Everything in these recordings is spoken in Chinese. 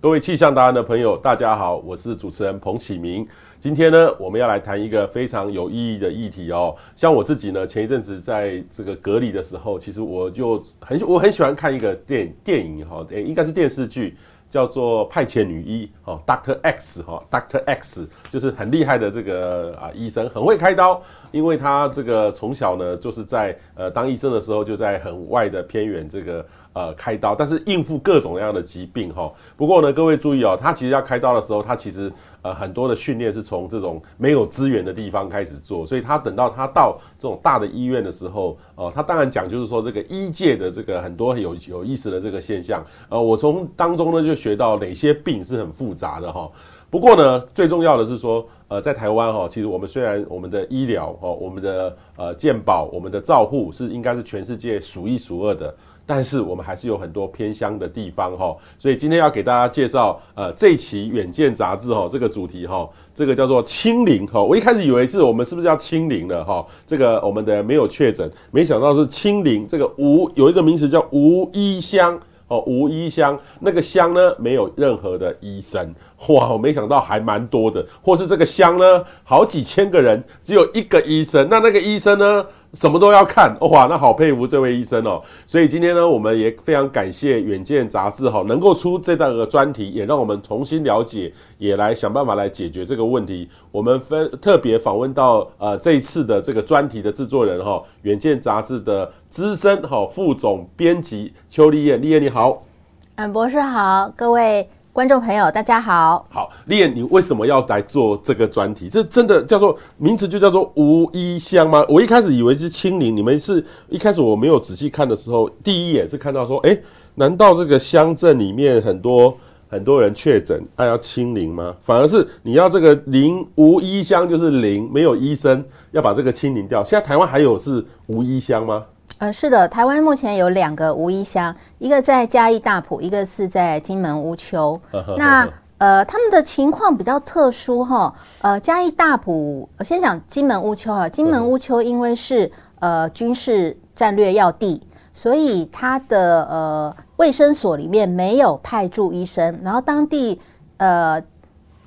各位气象达人的朋友，大家好，我是主持人彭启明。今天呢，我们要来谈一个非常有意义的议题哦。像我自己呢，前一阵子在这个隔离的时候，其实我就很我很喜欢看一个电电影哈，诶，应该是电视剧。叫做派遣女医哦，Doctor X 哈，Doctor X 就是很厉害的这个啊医生，很会开刀，因为他这个从小呢就是在呃当医生的时候就在很外的偏远这个。呃，开刀，但是应付各种各样的疾病哈。不过呢，各位注意哦，他其实要开刀的时候，他其实呃很多的训练是从这种没有资源的地方开始做，所以他等到他到这种大的医院的时候，呃，他当然讲就是说这个医界的这个很多有有意思的这个现象，呃，我从当中呢就学到哪些病是很复杂的哈。不过呢，最重要的是说，呃，在台湾哈，其实我们虽然我们的医疗哦，我们的呃健保，我们的照护是应该是全世界数一数二的。但是我们还是有很多偏乡的地方哈，所以今天要给大家介绍呃这期《远见》杂志哈，这个主题哈，这个叫做清零哈。我一开始以为是我们是不是要清零了哈？这个我们的没有确诊，没想到是清零。这个无有一个名词叫无医乡哦，无医乡那个乡呢没有任何的医生哇，我没想到还蛮多的，或是这个乡呢好几千个人只有一个医生，那那个医生呢？什么都要看 哇，那好佩服这位医生哦。所以今天呢，我们也非常感谢《远见》杂志哈，能够出这档个专题，也让我们重新了解，也来想办法来解决这个问题。我们分特别访问到呃这一次的这个专题的制作人哈，《远见》杂志的资深哈副总编辑邱俐燕，俐燕你好，嗯，博士好，各位。观众朋友，大家好。好，俐燕，你为什么要来做这个专题？这真的叫做名字就叫做无医乡吗？我一开始以为是清零，你们是一开始我没有仔细看的时候，第一眼是看到说，哎，难道这个乡镇里面很多很多人确诊，还要清零吗？反而是你要这个零无医乡就是零，没有医生，要把这个清零掉。现在台湾还有是无医乡吗？呃，是的，台湾目前有两个无医乡，一个在嘉义大埔，一个是在金门乌丘。那呃，他们的情况比较特殊哈。呃，嘉义大埔，我先讲金门乌丘哈。金门乌丘因为是呃军事战略要地，所以它的呃卫生所里面没有派驻医生，然后当地呃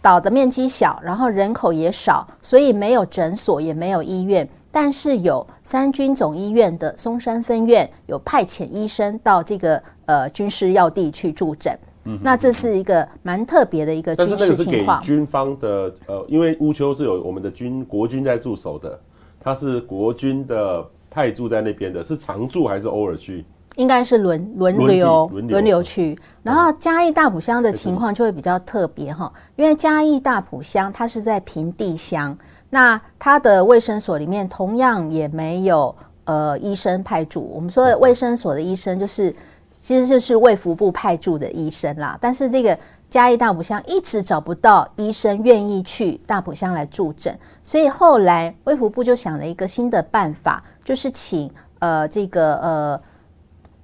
岛的面积小，然后人口也少，所以没有诊所，也没有医院。但是有三军总医院的松山分院有派遣医生到这个呃军事要地去驻诊，嗯，那这是一个蛮特别的一个军事情况。但是那个是给军方的呃，因为乌丘是有我们的军国军在驻守的，他是国军的派驻在那边的，是常驻还是偶尔去？应该是轮轮流轮流去。然后嘉义大埔乡的情况就会比较特别哈，因为嘉义大埔乡它是在平地乡。那他的卫生所里面同样也没有呃医生派驻。我们说的卫生所的医生就是，其实就是卫福部派驻的医生啦。但是这个嘉义大埔乡一直找不到医生愿意去大埔乡来助诊，所以后来卫福部就想了一个新的办法，就是请呃这个呃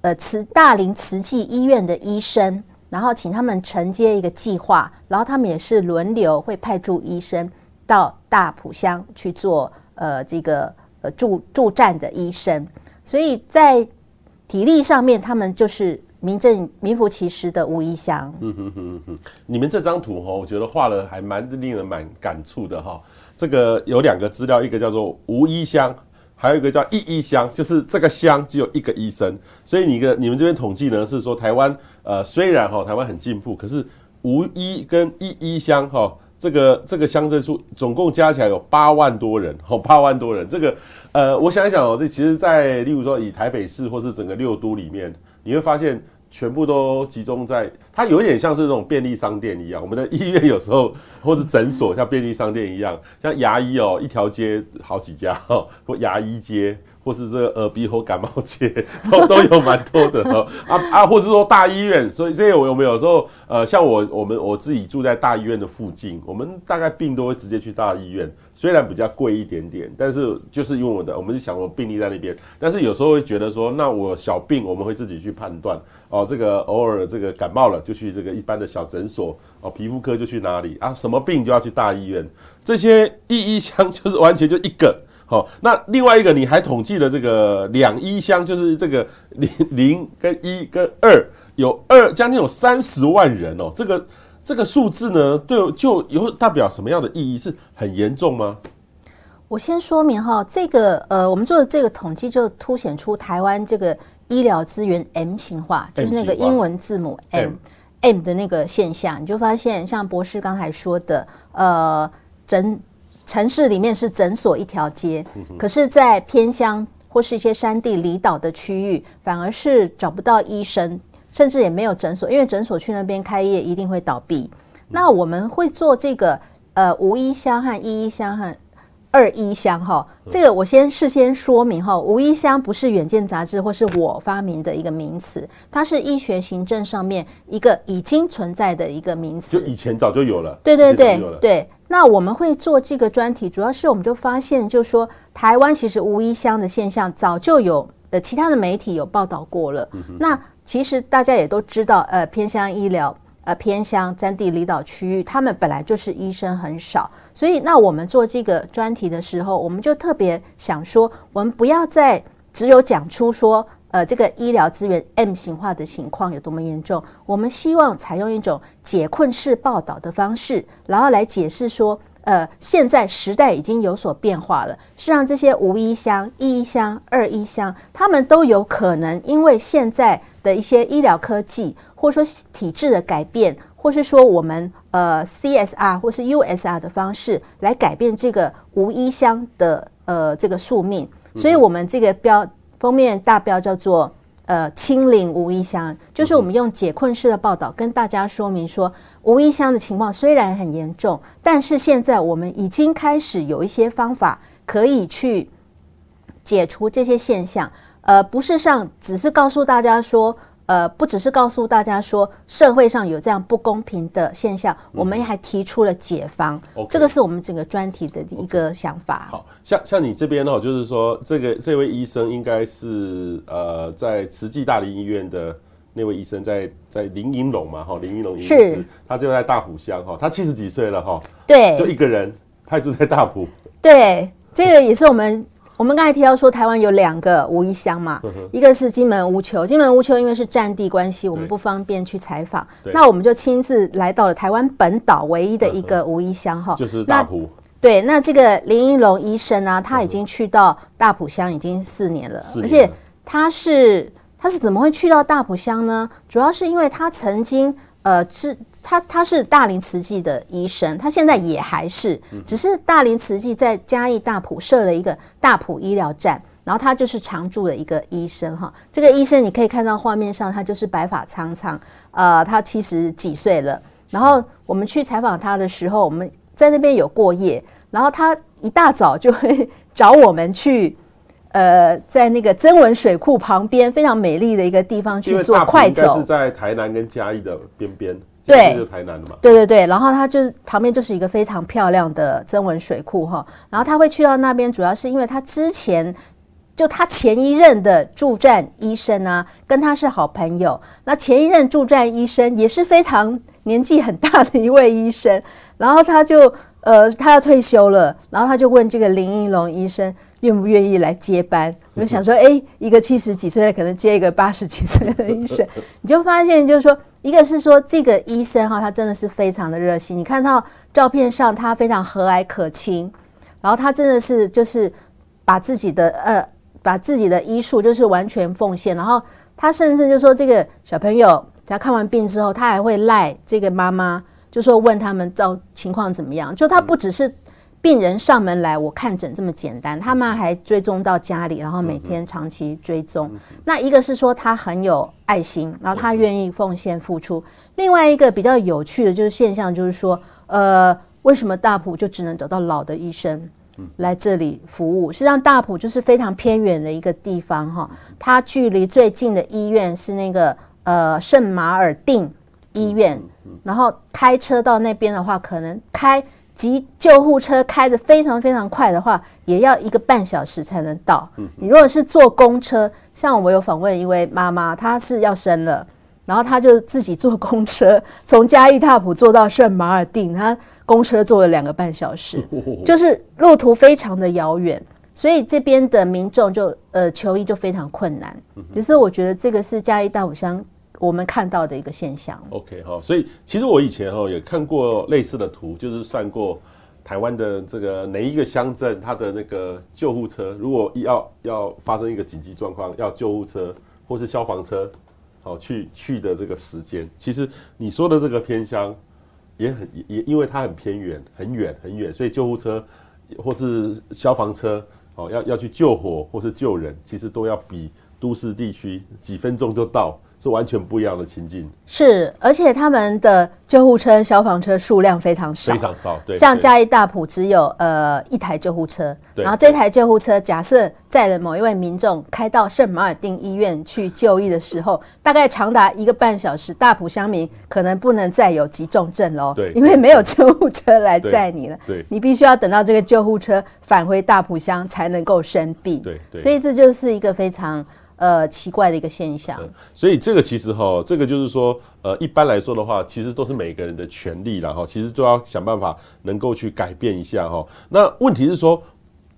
呃慈大林慈济医院的医生，然后请他们承接一个计划，然后他们也是轮流会派驻医生。到大埔乡去做呃这个呃驻驻站的医生，所以在体力上面，他们就是名正名副其实的无医乡。嗯哼哼哼，你们这张图哈，我觉得画的还蛮令人蛮感触的哈。这个有两个资料，一个叫做无医乡，还有一个叫一医乡，就是这个乡只有一个医生。所以你个你们这边统计呢是说台湾呃虽然哈台湾很进步，可是无医跟一医乡哈。这个这个乡镇数总共加起来有八万多人，哦，八万多人。这个，呃，我想一想哦，这其实，在例如说以台北市或是整个六都里面，你会发现全部都集中在，它有点像是那种便利商店一样。我们的医院有时候或是诊所像便利商店一样，像牙医哦，一条街好几家哦，或牙医街。或是这个耳鼻喉感冒街 都都有蛮多的哦。啊啊，或是说大医院，所以这些我有没有时候呃，像我我们我自己住在大医院的附近，我们大概病都会直接去大医院，虽然比较贵一点点，但是就是因为我的我们就想我病例在那边，但是有时候会觉得说，那我小病我们会自己去判断。哦，这个偶尔这个感冒了就去这个一般的小诊所哦，皮肤科就去哪里啊，什么病就要去大医院，这些一一相就是完全就一个。好，那另外一个你还统计了这个两一乡，就是这个零零跟一跟二，有二将近有三十万人哦，这个这个数字呢，对，就有代表什么样的意义？是很严重吗？我先说明哈，这个呃，我们做的这个统计就凸显出台湾这个医疗资源 M 型化，就是那个英文字母 M M, M 的那个现象。你就发现，像博士刚才说的，呃，诊城市里面是诊所一条街，可是，在偏乡或是一些山地离岛的区域，反而是找不到医生，甚至也没有诊所，因为诊所去那边开业一定会倒闭。那我们会做这个呃无医乡和一医乡和。二医乡哈，这个我先事先说明哈，无医乡不是远见杂志或是我发明的一个名词，它是医学行政上面一个已经存在的一个名词，就以前早就有了。对对对对，那我们会做这个专题，主要是我们就发现，就是说台湾其实无医乡的现象早就有，呃，其他的媒体有报道过了。那其实大家也都知道，呃，偏乡医疗。呃，偏乡、占地、离岛区域，他们本来就是医生很少，所以那我们做这个专题的时候，我们就特别想说，我们不要再只有讲出说，呃，这个医疗资源 M 型化的情况有多么严重，我们希望采用一种解困式报道的方式，然后来解释说，呃，现在时代已经有所变化了，是让这些无医乡、一医乡、二医乡，他们都有可能因为现在的一些医疗科技。或者说体制的改变，或是说我们呃 CSR 或是 USR 的方式来改变这个无医乡的呃这个宿命，所以我们这个标封面大标叫做呃清零无异乡，就是我们用解困式的报道跟大家说明说，无异乡的情况虽然很严重，但是现在我们已经开始有一些方法可以去解除这些现象，呃，不是上只是告诉大家说。呃，不只是告诉大家说社会上有这样不公平的现象，嗯、我们还提出了解方。这个是我们整个专题的一个想法。好像像你这边哦，就是说这个这位医生应该是呃在慈济大林医院的那位医生在，在在林英龙嘛，哈，林英龙医生，是他就在大埔乡哈，他七十几岁了哈，对，就一个人派驻在大埔。对，这个也是我们。我们刚才提到说，台湾有两个无一乡嘛，一个是金门乌丘，金门乌丘因为是战地关系，我们不方便去采访，那我们就亲自来到了台湾本岛唯一的一个无一乡哈，就是大埔。对，那这个林一龙医生呢，他已经去到大埔乡已经四年了，而且他是他是怎么会去到大埔乡呢？主要是因为他曾经。呃，是他，他是大林慈济的医生，他现在也还是，只是大林慈济在嘉义大埔设了一个大埔医疗站，然后他就是常驻的一个医生哈。这个医生你可以看到画面上，他就是白发苍苍，呃，他七十几岁了。然后我们去采访他的时候，我们在那边有过夜，然后他一大早就会 找我们去。呃，在那个曾文水库旁边非常美丽的一个地方去做快走，是在台南跟嘉义的边边，对，就是台南的嘛。对对对，然后他就是旁边就是一个非常漂亮的曾文水库哈，然后他会去到那边，主要是因为他之前就他前一任的驻站医生啊，跟他是好朋友，那前一任驻站医生也是非常年纪很大的一位医生，然后他就呃他要退休了，然后他就问这个林英龙医生。愿不愿意来接班？我就想说，哎，一个七十几岁的可能接一个八十几岁的医生，你就发现就是说，一个是说这个医生哈，他真的是非常的热心。你看到照片上，他非常和蔼可亲，然后他真的是就是把自己的呃，把自己的医术就是完全奉献。然后他甚至就说，这个小朋友他看完病之后，他还会赖这个妈妈，就说问他们照情况怎么样。就他不只是。病人上门来，我看诊这么简单，他们还追踪到家里，然后每天长期追踪。那一个是说他很有爱心，然后他愿意奉献付出。另外一个比较有趣的就是现象，就是说，呃，为什么大埔就只能找到老的医生来这里服务？实际上，大埔就是非常偏远的一个地方哈，它距离最近的医院是那个呃圣马尔定医院，然后开车到那边的话，可能开。急救护车开得非常非常快的话，也要一个半小时才能到。你如果是坐公车，像我有访问一位妈妈，她是要生了，然后她就自己坐公车从嘉义大埔坐到圣马尔定，她公车坐了两个半小时，就是路途非常的遥远，所以这边的民众就呃求医就非常困难。其实我觉得这个是嘉义大埔乡我们看到的一个现象。OK 哈，所以其实我以前哈也看过类似的图，就是算过台湾的这个哪一个乡镇，它的那个救护车，如果要要发生一个紧急状况，要救护车或是消防车，好去去的这个时间，其实你说的这个偏乡也很也因为它很偏远，很远很远，所以救护车或是消防车，哦要要去救火或是救人，其实都要比。都市地区几分钟就到，是完全不一样的情境。是，而且他们的救护车、消防车数量非常少，非常少。对，像嘉义大埔只有呃一台救护车，然后这台救护车假设载了某一位民众开到圣马尔定医院去就医的时候，大概长达一个半小时，大埔乡民可能不能再有急重症喽。对，因为没有救护车来载你了。对，你必须要等到这个救护车返回大埔乡才能够生病。对，所以这就是一个非常。呃，奇怪的一个现象。所以这个其实哈，这个就是说，呃，一般来说的话，其实都是每个人的权利了哈。其实都要想办法能够去改变一下哈。那问题是说，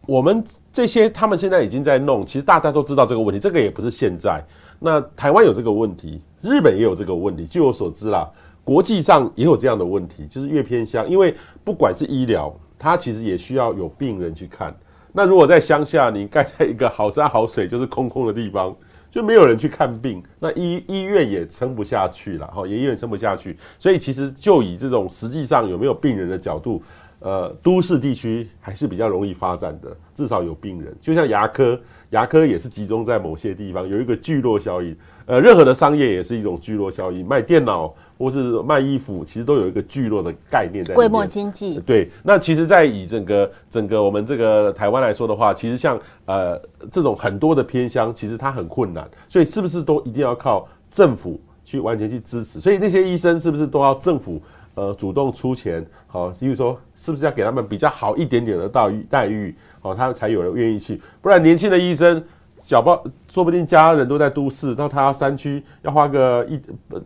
我们这些他们现在已经在弄，其实大家都知道这个问题，这个也不是现在。那台湾有这个问题，日本也有这个问题。据我所知啦，国际上也有这样的问题，就是越偏乡，因为不管是医疗，它其实也需要有病人去看。那如果在乡下，你盖在一个好山好水就是空空的地方，就没有人去看病，那医医院也撑不下去了，哈，医院撑不下去。所以其实就以这种实际上有没有病人的角度，呃，都市地区还是比较容易发展的，至少有病人。就像牙科，牙科也是集中在某些地方，有一个聚落效应。呃，任何的商业也是一种聚落效应，卖电脑。或是卖衣服，其实都有一个聚落的概念在里面。规模经济。对，那其实，在以整个整个我们这个台湾来说的话，其实像呃这种很多的偏乡，其实它很困难，所以是不是都一定要靠政府去完全去支持？所以那些医生是不是都要政府呃主动出钱？好，比如说是不是要给他们比较好一点点的待遇待遇？好，他们才有人愿意去，不然年轻的医生。小包说不定家人都在都市，那他山区要花个一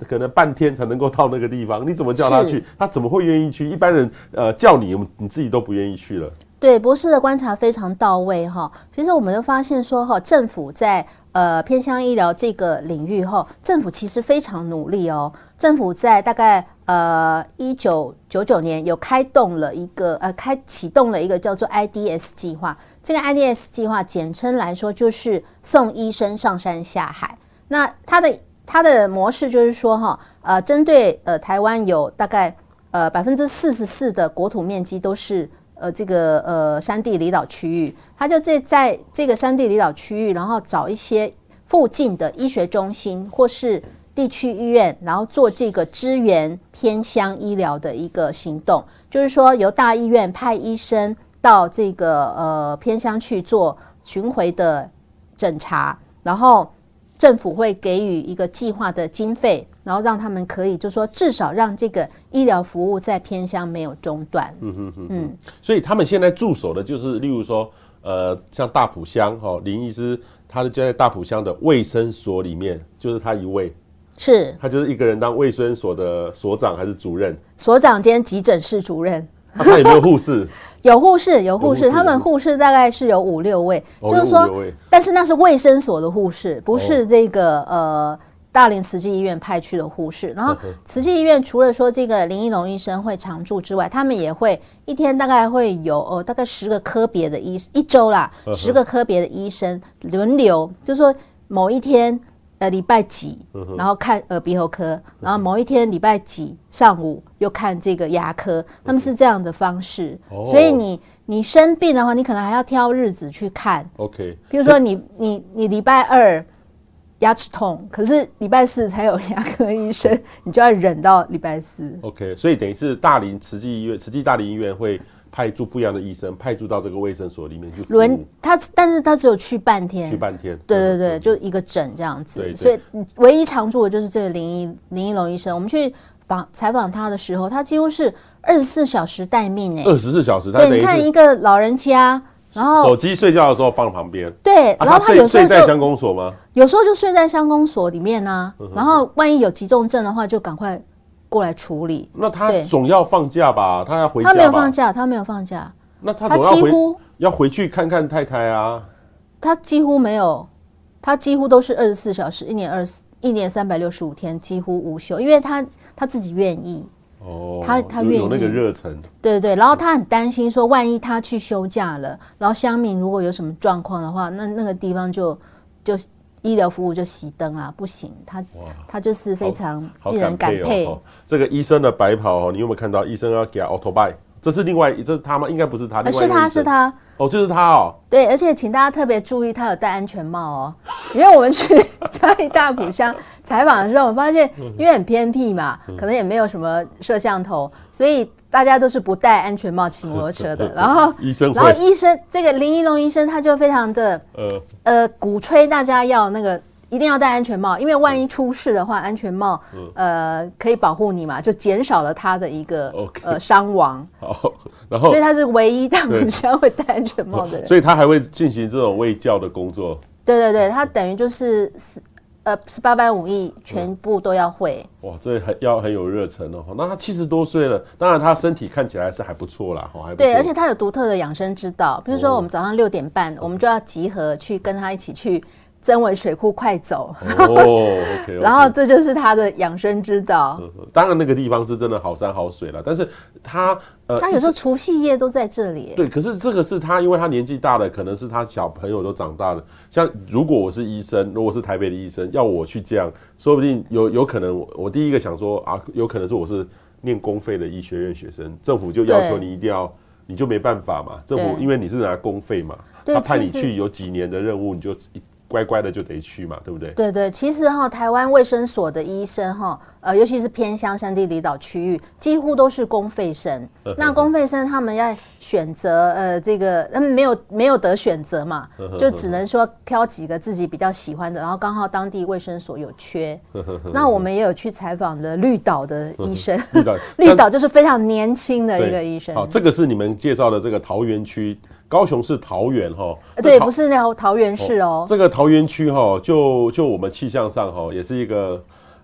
可能半天才能够到那个地方，你怎么叫他去？他怎么会愿意去？一般人呃叫你，你自己都不愿意去了。对，博士的观察非常到位哈。其实我们都发现说哈，政府在呃偏向医疗这个领域哈，政府其实非常努力哦。政府在大概呃一九九九年有开动了一个呃开启动了一个叫做 IDS 计划。这个 IDS 计划简称来说就是送医生上山下海。那它的它的模式就是说哈，呃，针对呃台湾有大概呃百分之四十四的国土面积都是。呃，这个呃，山地离岛区域，他就在在这个山地离岛区域，然后找一些附近的医学中心或是地区医院，然后做这个支援偏乡医疗的一个行动。就是说，由大医院派医生到这个呃偏乡去做巡回的诊查，然后政府会给予一个计划的经费。然后让他们可以，就是说，至少让这个医疗服务在偏乡没有中断。嗯嗯嗯嗯。所以他们现在驻守的就是，例如说，呃，像大埔乡哈、哦，林医师，他就在大埔乡的卫生所里面，就是他一位。是。他就是一个人当卫生所的所长还是主任？所长兼急诊室主任。啊、他有没 有护士？有护士，有护士，他们护士大概是有五六位，哦、就是说，但是那是卫生所的护士，不是这个、哦、呃。大连慈济医院派去的护士，然后慈济医院除了说这个林一龙医生会常驻之外，他们也会一天大概会有哦大概十个科别的医一周啦，十个科别的医生轮流，就是说某一天呃礼拜几，然后看耳鼻喉科，然后某一天礼拜几上午又看这个牙科，他们是这样的方式，所以你你生病的话，你可能还要挑日子去看。OK，比如说你你你礼拜二。牙齿痛，可是礼拜四才有牙科医生，你就要忍到礼拜四。OK，所以等于是大林慈济医院，慈济大林医院会派驻不一样的医生，派驻到这个卫生所里面去轮他，但是他只有去半天，去半天。对对对，就一个诊这样子。所以唯一常驻的就是这个林一林一龙医生。我们去访采访他的时候，他几乎是二十四小时待命哎，二十四小时。对，你看一个老人家。然后手机睡觉的时候放旁边，对，然后他有时候睡在乡公所吗？有时候就睡在乡公所里面呢。然后万一有急重症的话，就赶快过来处理。那他总要放假吧？他要回家。他没有放假，他没有放假。那他几乎要回去看看太太啊。他几乎没有，他几乎都是二十四小时，一年二十一年三百六十五天几乎无休，因为他他自己愿意。哦，他他愿意有那个热忱，对对对，然后他很担心说，万一他去休假了，然后乡民如果有什么状况的话，那那个地方就就医疗服务就熄灯啦，不行，他他就是非常令人感佩。哦。这个医生的白袍哦，你有没有看到？医生要给他 auto buy，这是另外，这是他吗？应该不是他，另外是他是他。哦，就是他哦。对，而且请大家特别注意，他有戴安全帽哦。因为我们去 嘉义大埔乡采访的时候，我发现因为很偏僻嘛，可能也没有什么摄像头，所以大家都是不戴安全帽骑摩托车的。然后医生，然后医生这个林一龙医生他就非常的呃呃鼓吹大家要那个。一定要戴安全帽，因为万一出事的话，安全帽呃可以保护你嘛，就减少了他的一个呃伤亡。好，然后所以他是唯一大埔乡会戴安全帽的人，所以他还会进行这种卫教的工作。对对对，他等于就是呃十八般武艺全部都要会。哇，这很要很有热忱哦。那他七十多岁了，当然他身体看起来是还不错啦，还对，而且他有独特的养生之道，比如说我们早上六点半，我们就要集合去跟他一起去。曾文水库快走哦然后这就是他的养生之道。当然那个地方是真的好山好水了，但是他呃，他有时候除夕夜都在这里。对，可是这个是他，因为他年纪大了，可能是他小朋友都长大了。像如果我是医生，如果是台北的医生，要我去这样，说不定有有可能我，我第一个想说啊，有可能是我是念公费的医学院学生，政府就要求你一定要，你就没办法嘛。政府因为你是拿公费嘛，他派你去有几年的任务，你就。乖乖的就得去嘛，对不对？对对，其实哈，台湾卫生所的医生哈，呃，尤其是偏乡山地离岛区域，几乎都是公费生。那公费生他们要选择呃，这个他们没有没有得选择嘛，就只能说挑几个自己比较喜欢的，然后刚好当地卫生所有缺。那我们也有去采访的绿岛的医生，绿岛 绿岛就是非常年轻的一个医生。好，这个是你们介绍的这个桃园区。高雄是桃园哈，对，不是那个桃园市哦。这个桃园区哈，就就我们气象上哈，也是一个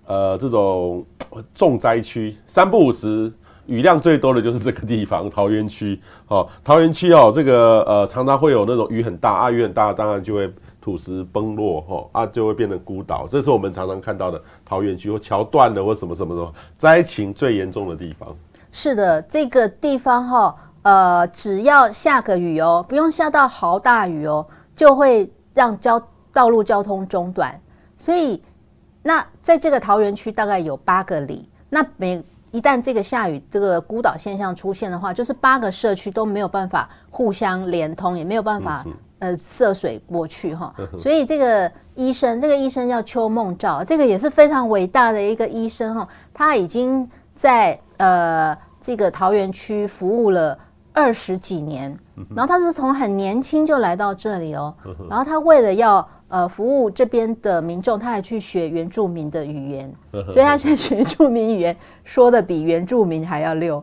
呃这种重灾区，三不五时雨量最多的就是这个地方桃园区。哦，桃园区哦，这个呃常常会有那种雨很大啊，雨很大，当然就会土石崩落哈，啊就会变成孤岛，这是我们常常看到的桃园区或桥断了或什么什么什么灾情最严重的地方。是的，这个地方哈。呃，只要下个雨哦，不用下到好大雨哦，就会让交道路交通中断。所以，那在这个桃园区大概有八个里，那每一旦这个下雨，这个孤岛现象出现的话，就是八个社区都没有办法互相连通，也没有办法呃涉水过去哈。所以这个医生，这个医生叫邱梦照，这个也是非常伟大的一个医生哈，他已经在呃这个桃园区服务了。二十几年，然后他是从很年轻就来到这里哦，然后他为了要呃服务这边的民众，他还去学原住民的语言，所以他现在学原住民语言说的比原住民还要溜。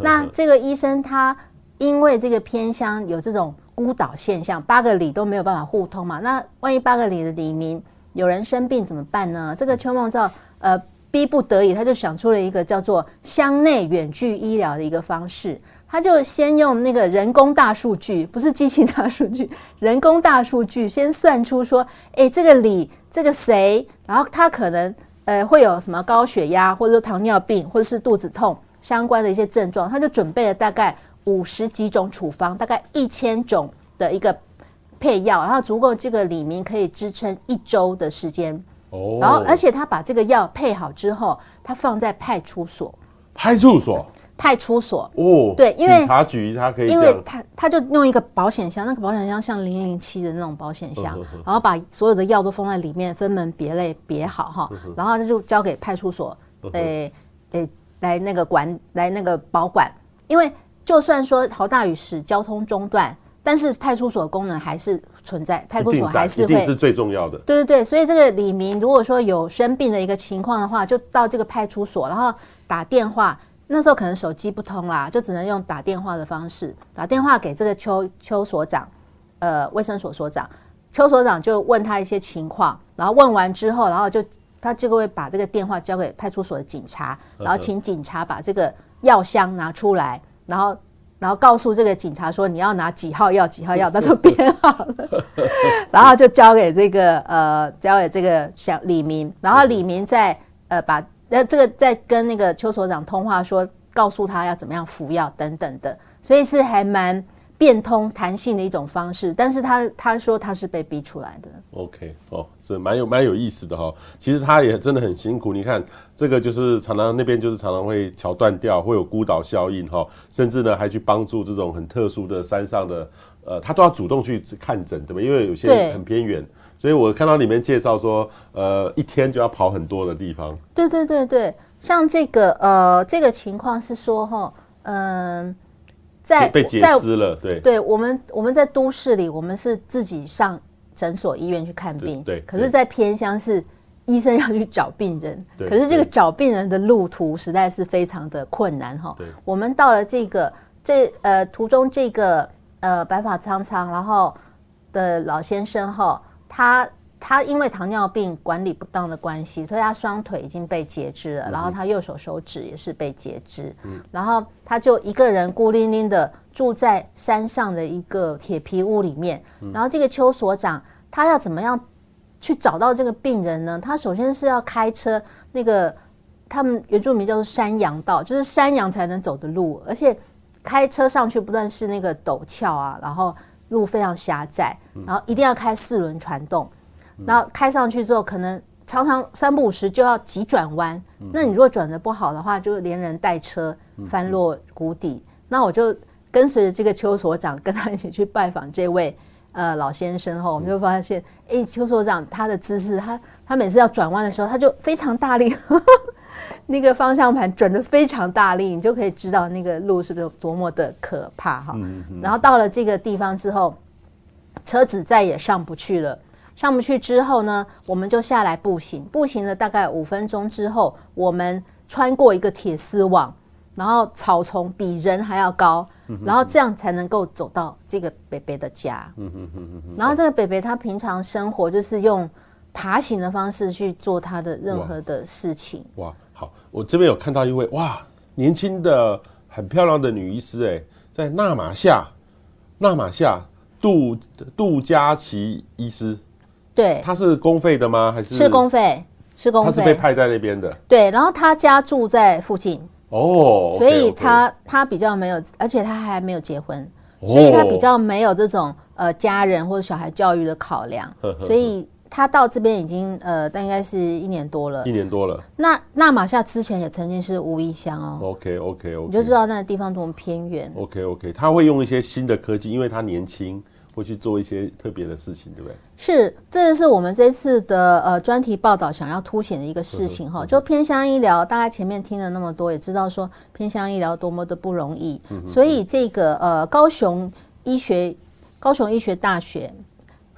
那这个医生他因为这个偏乡有这种孤岛现象，八个里都没有办法互通嘛，那万一八个里的里民有人生病怎么办呢？这个邱孟照呃逼不得已，他就想出了一个叫做乡内远距医疗的一个方式。他就先用那个人工大数据，不是机器大数据，人工大数据先算出说，哎，这个李这个谁，然后他可能呃会有什么高血压，或者说糖尿病，或者是肚子痛相关的一些症状，他就准备了大概五十几种处方，大概一千种的一个配药，然后足够这个里民可以支撑一周的时间。哦，然后而且他把这个药配好之后，他放在派出所。派出所。派出所。哦，对，因为警察局他可以，因为他他就用一个保险箱，那个保险箱像零零七的那种保险箱，然后把所有的药都封在里面，分门别类别好哈，然后他就交给派出所，诶诶来那个管来那个保管，因为就算说豪大雨使交通中断，但是派出所的功能还是存在，派出所还是会是最重要的。对对对，所以这个李明如果说有生病的一个情况的话，就到这个派出所，然后打电话。那时候可能手机不通啦，就只能用打电话的方式打电话给这个邱邱所长，呃，卫生所所长，邱所长就问他一些情况，然后问完之后，然后就他就会把这个电话交给派出所的警察，然后请警察把这个药箱拿出来，然后然后告诉这个警察说，你要拿几号药几号药，他都编好了，然后就交给这个呃交给这个小李明，然后李明再呃把那这个在跟那个邱所长通话说，告诉他要怎么样服药等等的，所以是还蛮。变通弹性的一种方式，但是他他说他是被逼出来的。OK，哦，是蛮有蛮有意思的哈、哦。其实他也真的很辛苦。你看这个就是常常那边就是常常会桥断掉，会有孤岛效应哈、哦，甚至呢还去帮助这种很特殊的山上的呃，他都要主动去看诊，对吧？因为有些很偏远，所以我看到里面介绍说，呃，一天就要跑很多的地方。对对对对，像这个呃这个情况是说哈，嗯、呃。在被截肢了，对对，我们我们在都市里，我们是自己上诊所、医院去看病，对。对，可是，在偏乡是医生要去找病人，可是这个找病人的路途实在是非常的困难哈。我们到了这个这呃途中，这个呃白发苍苍然后的老先生哈，他。他因为糖尿病管理不当的关系，所以他双腿已经被截肢了，然后他右手手指也是被截肢，然后他就一个人孤零零的住在山上的一个铁皮屋里面。然后这个邱所长他要怎么样去找到这个病人呢？他首先是要开车，那个他们原住民叫做山羊道，就是山羊才能走的路，而且开车上去不断是那个陡峭啊，然后路非常狭窄，然后一定要开四轮传动。然后开上去之后，可能常常三不五时就要急转弯。那你如果转得不好的话，就连人带车翻落谷底。那我就跟随着这个邱所长，跟他一起去拜访这位呃老先生后，我们就发现，哎，邱所长他的姿势，他他每次要转弯的时候，他就非常大力，那个方向盘转的非常大力，你就可以知道那个路是不是多么的可怕哈。然后到了这个地方之后，车子再也上不去了。上不去之后呢，我们就下来步行，步行了大概五分钟之后，我们穿过一个铁丝网，然后草丛比人还要高，然后这样才能够走到这个北北的家。然后这个北北他平常生活就是用爬行的方式去做他的任何的事情。哇，好，我这边有看到一位哇年轻的很漂亮的女医师哎，在纳马夏，纳马夏杜杜佳琪医师。对，她是公费的吗？还是是公费？是公费。她是被派在那边的。对，然后她家住在附近哦，所以她她比较没有，而且她还没有结婚，所以她比较没有这种呃家人或者小孩教育的考量，所以他到这边已经呃，大概是一年多了，一年多了。那那马夏之前也曾经是无义乡哦。OK OK OK，你就知道那个地方多么偏远。OK OK，他会用一些新的科技，因为他年轻。会去做一些特别的事情，对不对？是，这就是我们这次的呃专题报道想要凸显的一个事情哈。就偏乡医疗，大家前面听了那么多，也知道说偏乡医疗多么的不容易。所以这个呃高雄医学高雄医学大学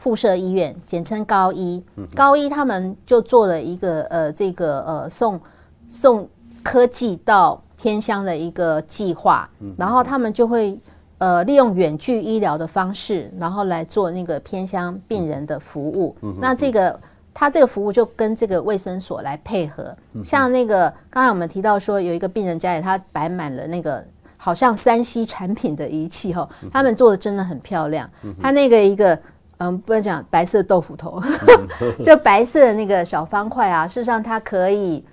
附设医院，简称高一，高一他们就做了一个呃这个呃送送科技到偏乡的一个计划，然后他们就会。呃，利用远距医疗的方式，然后来做那个偏乡病人的服务。嗯、那这个他这个服务就跟这个卫生所来配合。嗯、像那个刚才我们提到说，有一个病人家里他摆满了那个好像三 C 产品的仪器哈，他们做的真的很漂亮。嗯、他那个一个嗯，不能讲白色豆腐头，嗯、就白色的那个小方块啊，事实上它可以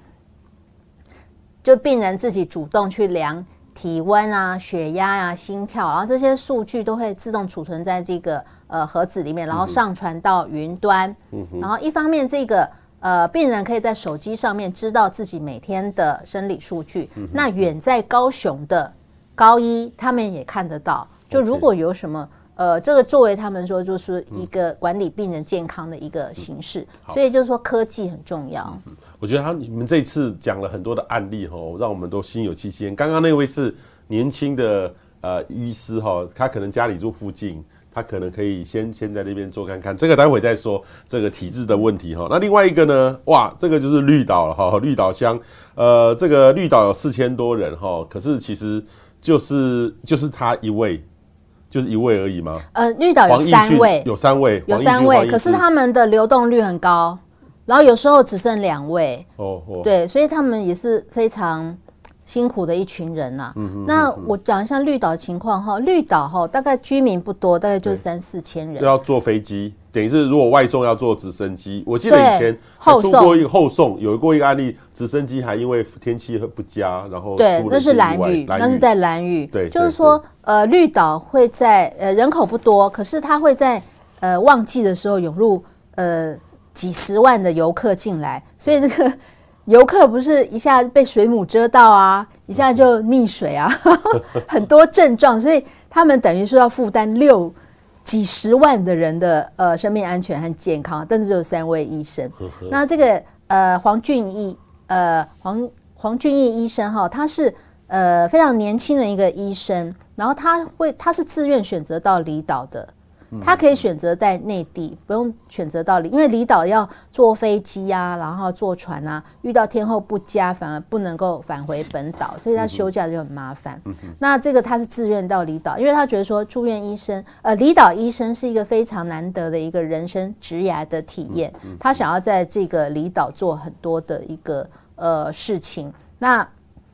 就病人自己主动去量。体温啊、血压啊、心跳，然后这些数据都会自动储存在这个呃盒子里面，然后上传到云端。嗯。然后一方面，这个呃病人可以在手机上面知道自己每天的生理数据。嗯。那远在高雄的高一，他们也看得到。就如果有什么。呃，这个作为他们说就是一个管理病人健康的一个形式，嗯、所以就是说科技很重要。嗯、我觉得他你们这次讲了很多的案例哈，让我们都心有戚戚焉。刚刚那位是年轻的呃医师哈，他可能家里住附近，他可能可以先先在那边做看看。这个待会再说这个体制的问题哈。那另外一个呢，哇，这个就是绿岛了哈，绿岛乡，呃，这个绿岛有四千多人哈，可是其实就是就是他一位。就是一位而已吗？呃，绿岛有三位，有三位，有三位，可是他们的流动率很高，然后有时候只剩两位。哦，哦对，所以他们也是非常辛苦的一群人呐、啊。嗯嗯。那我讲一下绿岛的情况哈，绿岛哈大概居民不多，大概就三四千人。要坐飞机，等于是如果外送要坐直升机。我记得以前后送过一个后送，有过一个案例，直升机还因为天气不佳，然后对，那是蓝屿，那是在蓝屿。对，就是说呃，绿岛会在呃人口不多，可是它会在呃旺季的时候涌入呃几十万的游客进来，所以这个。游客不是一下被水母蛰到啊，一下就溺水啊，很多症状，所以他们等于说要负担六几十万的人的呃生命安全和健康，但是只有三位医生。那这个呃黄俊义呃黄黄俊义医生哈，他是呃非常年轻的一个医生，然后他会他是自愿选择到离岛的。他可以选择在内地，不用选择到离，因为离岛要坐飞机啊，然后坐船啊，遇到天候不佳，反而不能够返回本岛，所以他休假就很麻烦。那这个他是自愿到离岛，因为他觉得说住院医生，呃，离岛医生是一个非常难得的一个人生职涯的体验，他想要在这个离岛做很多的一个呃事情。那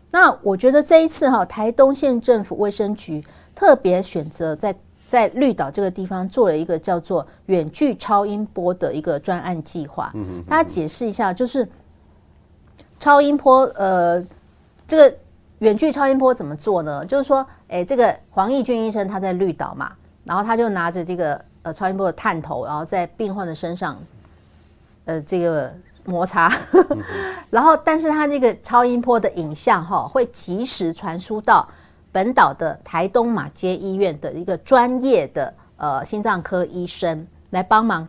那我觉得这一次哈，台东县政府卫生局特别选择在。在绿岛这个地方做了一个叫做远距超音波的一个专案计划。大家解释一下，就是超音波，呃，这个远距超音波怎么做呢？就是说，哎，这个黄义俊医生他在绿岛嘛，然后他就拿着这个呃超音波的探头，然后在病患的身上，呃，这个摩擦，然后但是他这个超音波的影像哈，会及时传输到。本岛的台东马街医院的一个专业的呃心脏科医生来帮忙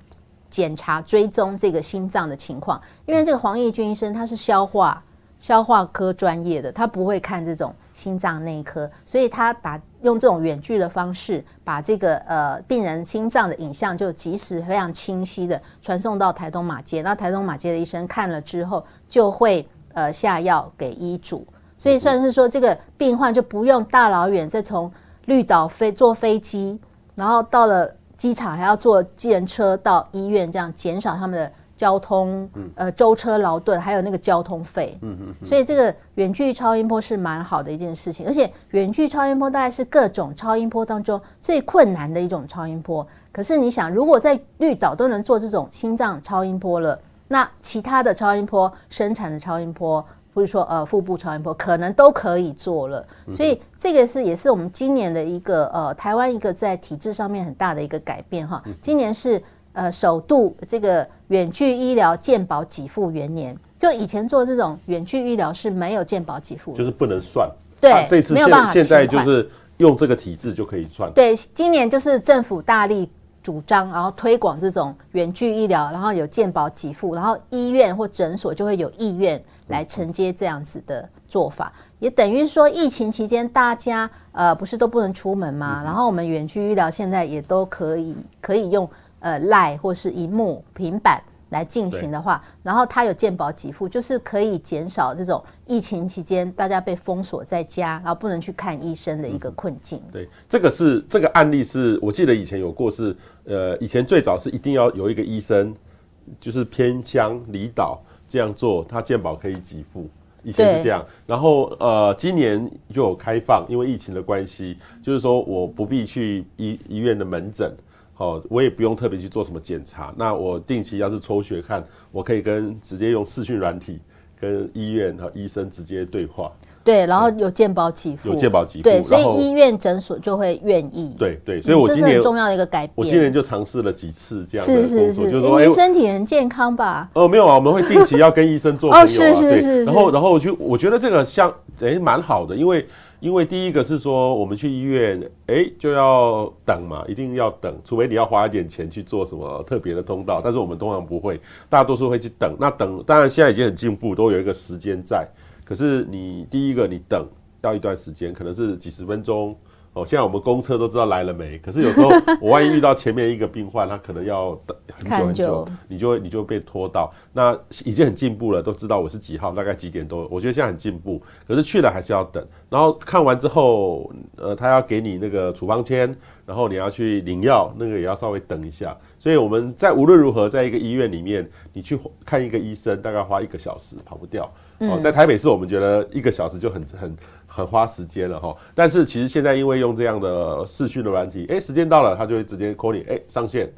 检查追踪这个心脏的情况，因为这个黄义军医生他是消化消化科专业的，他不会看这种心脏内科，所以他把用这种远距的方式，把这个呃病人心脏的影像就及时非常清晰的传送到台东马街，那台东马街的医生看了之后就会呃下药给医嘱。所以算是说，这个病患就不用大老远再从绿岛飞坐飞机，然后到了机场还要坐计程车到医院，这样减少他们的交通呃舟车劳顿，还有那个交通费。嗯嗯所以这个远距超音波是蛮好的一件事情，而且远距超音波大概是各种超音波当中最困难的一种超音波。可是你想，如果在绿岛都能做这种心脏超音波了，那其他的超音波生产的超音波。不是说呃腹部超音波可能都可以做了，所以这个是也是我们今年的一个呃台湾一个在体制上面很大的一个改变哈。今年是呃首度这个远距医疗健保给付元年，就以前做这种远距医疗是没有健保给付，就是不能算。对，这次没有办法。现在就是用这个体制就可以算。对，今年就是政府大力主张，然后推广这种远距医疗，然后有健保给付，然后医院或诊所就会有意愿。来承接这样子的做法，也等于说疫情期间大家呃不是都不能出门吗？然后我们远距医疗现在也都可以可以用呃 LINE 或是荧幕平板来进行的话，然后它有健保给付，就是可以减少这种疫情期间大家被封锁在家，然后不能去看医生的一个困境。对，这个是这个案例是我记得以前有过是呃以前最早是一定要有一个医生，就是偏乡离岛。这样做，他健保可以给付，以前是这样。然后呃，今年就有开放，因为疫情的关系，就是说我不必去医医院的门诊，好，我也不用特别去做什么检查。那我定期要是抽血看，我可以跟直接用视讯软体跟医院和医生直接对话。对，然后有健保给付，有健保给付，对，所以医院诊所就会愿意。对对，所以我今年、嗯、很重要的一个改变，我今年就尝试了几次这样的工作，是是是，就是说，您身体很健康吧？哦，没有啊，我们会定期要跟医生做朋友啊，哦、是是是是对，然后然后我就我觉得这个像诶蛮好的，因为因为第一个是说我们去医院诶就要等嘛，一定要等，除非你要花一点钱去做什么特别的通道，但是我们通常不会，大多数会去等。那等当然现在已经很进步，都有一个时间在，可是你第一个你等。要一段时间，可能是几十分钟哦。现在我们公车都知道来了没，可是有时候 我万一遇到前面一个病患，他可能要等很久很久，你就会你就会被拖到。那已经很进步了，都知道我是几号，大概几点都。我觉得现在很进步，可是去了还是要等。然后看完之后，呃，他要给你那个处方签，然后你要去领药，那个也要稍微等一下。所以我们在无论如何，在一个医院里面，你去看一个医生，大概花一个小时跑不掉。哦，在台北市，我们觉得一个小时就很很很花时间了哈。但是其实现在因为用这样的视讯的软体，哎，时间到了，他就会直接 call 你，哎，上线，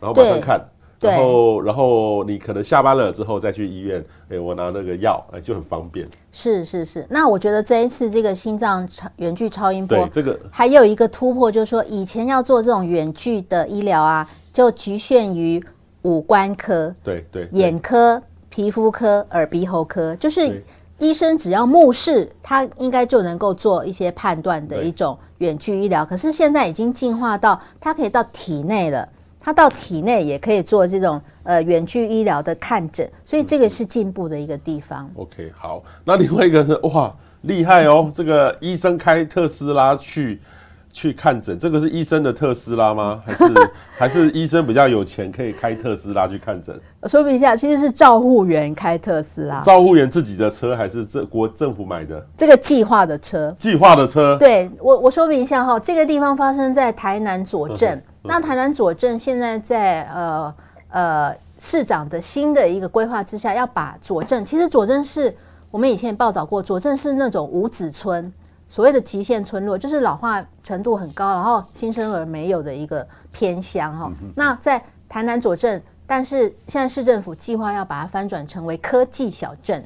然后马上看。然后，然后你可能下班了之后再去医院，哎，我拿那个药，哎，就很方便。是是是，那我觉得这一次这个心脏超远距超音波，对这个还有一个突破，就是说以前要做这种远距的医疗啊，就局限于五官科，对对，眼科、皮肤科、耳鼻喉科，就是医生只要目视，他应该就能够做一些判断的一种远距医疗。可是现在已经进化到，他可以到体内了。他到体内也可以做这种呃远距医疗的看诊，所以这个是进步的一个地方。嗯、OK，好，那另外一个是？哇，厉害哦！这个医生开特斯拉去去看诊，这个是医生的特斯拉吗？还是还是医生比较有钱可以开特斯拉去看诊？我说明一下，其实是照护员开特斯拉。照护员自己的车还是这国政府买的？这个计划的车。计划的车。对我我说明一下哈，这个地方发生在台南左镇。那台南左镇现在在呃呃市长的新的一个规划之下，要把左镇，其实左镇是我们以前也报道过，左镇是那种五子村，所谓的极限村落，就是老化程度很高，然后新生儿没有的一个偏乡哈。那在台南左镇。但是现在市政府计划要把它翻转成为科技小镇，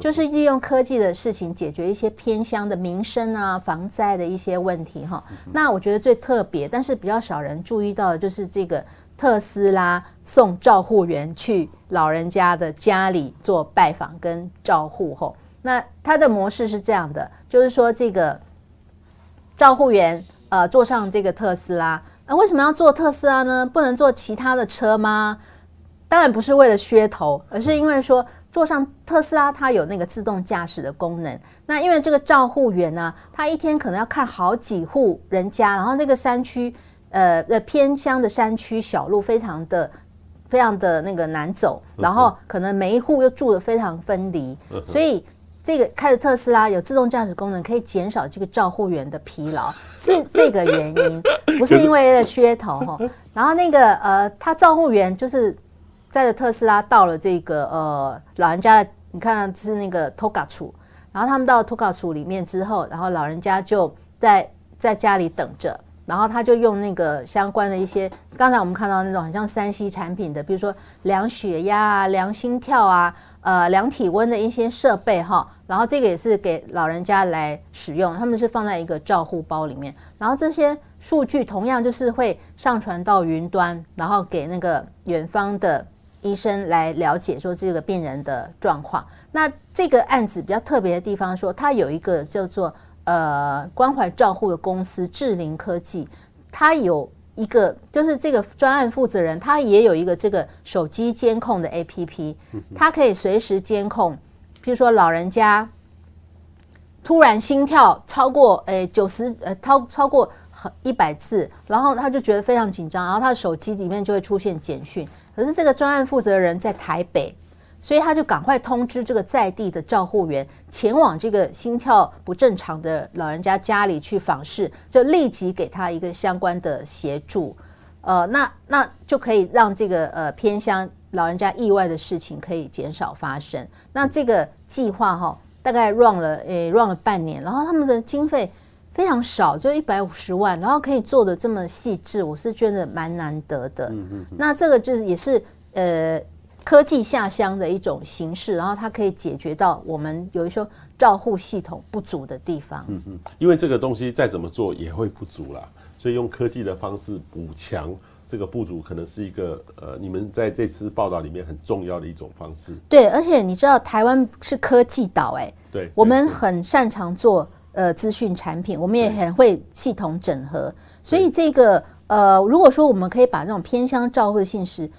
就是利用科技的事情解决一些偏乡的民生啊、防灾的一些问题哈。那我觉得最特别，但是比较少人注意到的就是这个特斯拉送照护员去老人家的家里做拜访跟照护后，那它的模式是这样的，就是说这个照护员呃坐上这个特斯拉，那为什么要坐特斯拉呢？不能坐其他的车吗？当然不是为了噱头，而是因为说坐上特斯拉，它有那个自动驾驶的功能。那因为这个照护员呢，他一天可能要看好几户人家，然后那个山区，呃，呃偏乡的山区小路非常的非常的那个难走，然后可能每一户又住的非常分离，所以这个开着特斯拉有自动驾驶功能，可以减少这个照护员的疲劳，是这个原因，不是因为的噱头哈。然后那个呃，他照护员就是。载着特斯拉到了这个呃老人家的，你看是那个托卡处，然后他们到托卡处里面之后，然后老人家就在在家里等着，然后他就用那个相关的一些，刚才我们看到那种很像三 C 产品的，比如说量血压啊、量心跳啊、呃量体温的一些设备哈，然后这个也是给老人家来使用，他们是放在一个照护包里面，然后这些数据同样就是会上传到云端，然后给那个远方的。医生来了解说这个病人的状况。那这个案子比较特别的地方说，它有一个叫做呃关怀照护的公司智灵科技，它有一个就是这个专案负责人，他也有一个这个手机监控的 APP，他可以随时监控，譬如说老人家突然心跳超过诶九十呃超超过一百次，然后他就觉得非常紧张，然后他的手机里面就会出现简讯。可是这个专案负责人在台北，所以他就赶快通知这个在地的照护员前往这个心跳不正常的老人家家里去访视，就立即给他一个相关的协助。呃，那那就可以让这个呃偏乡老人家意外的事情可以减少发生。那这个计划哈，大概 run 了诶 run 了半年，然后他们的经费非常少，就一百五十万，然后可以做的这么细致，我是觉得蛮难得的。嗯嗯。那这个就是也是呃科技下乡的一种形式，然后它可以解决到我们有一些照护系统不足的地方。嗯嗯。因为这个东西再怎么做也会不足啦，所以用科技的方式补强这个不足，可能是一个呃你们在这次报道里面很重要的一种方式。对，而且你知道台湾是科技岛哎，对，我们很擅长做。呃，资讯产品，我们也很会系统整合，所以这个呃，如果说我们可以把这种偏乡照护的信息，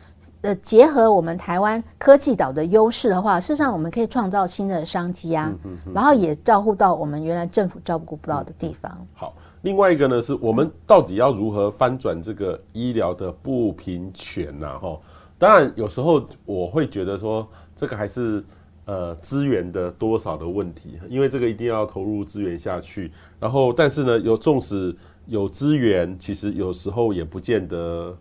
呃，结合我们台湾科技岛的优势的话，事实上我们可以创造新的商机啊，然后也照顾到我们原来政府照顾不到的地方。好，另外一个呢，是我们到底要如何翻转这个医疗的不平权呢？哈，当然有时候我会觉得说，这个还是。呃，资源的多少的问题，因为这个一定要投入资源下去。然后，但是呢，有纵使有资源，其实有时候也不见得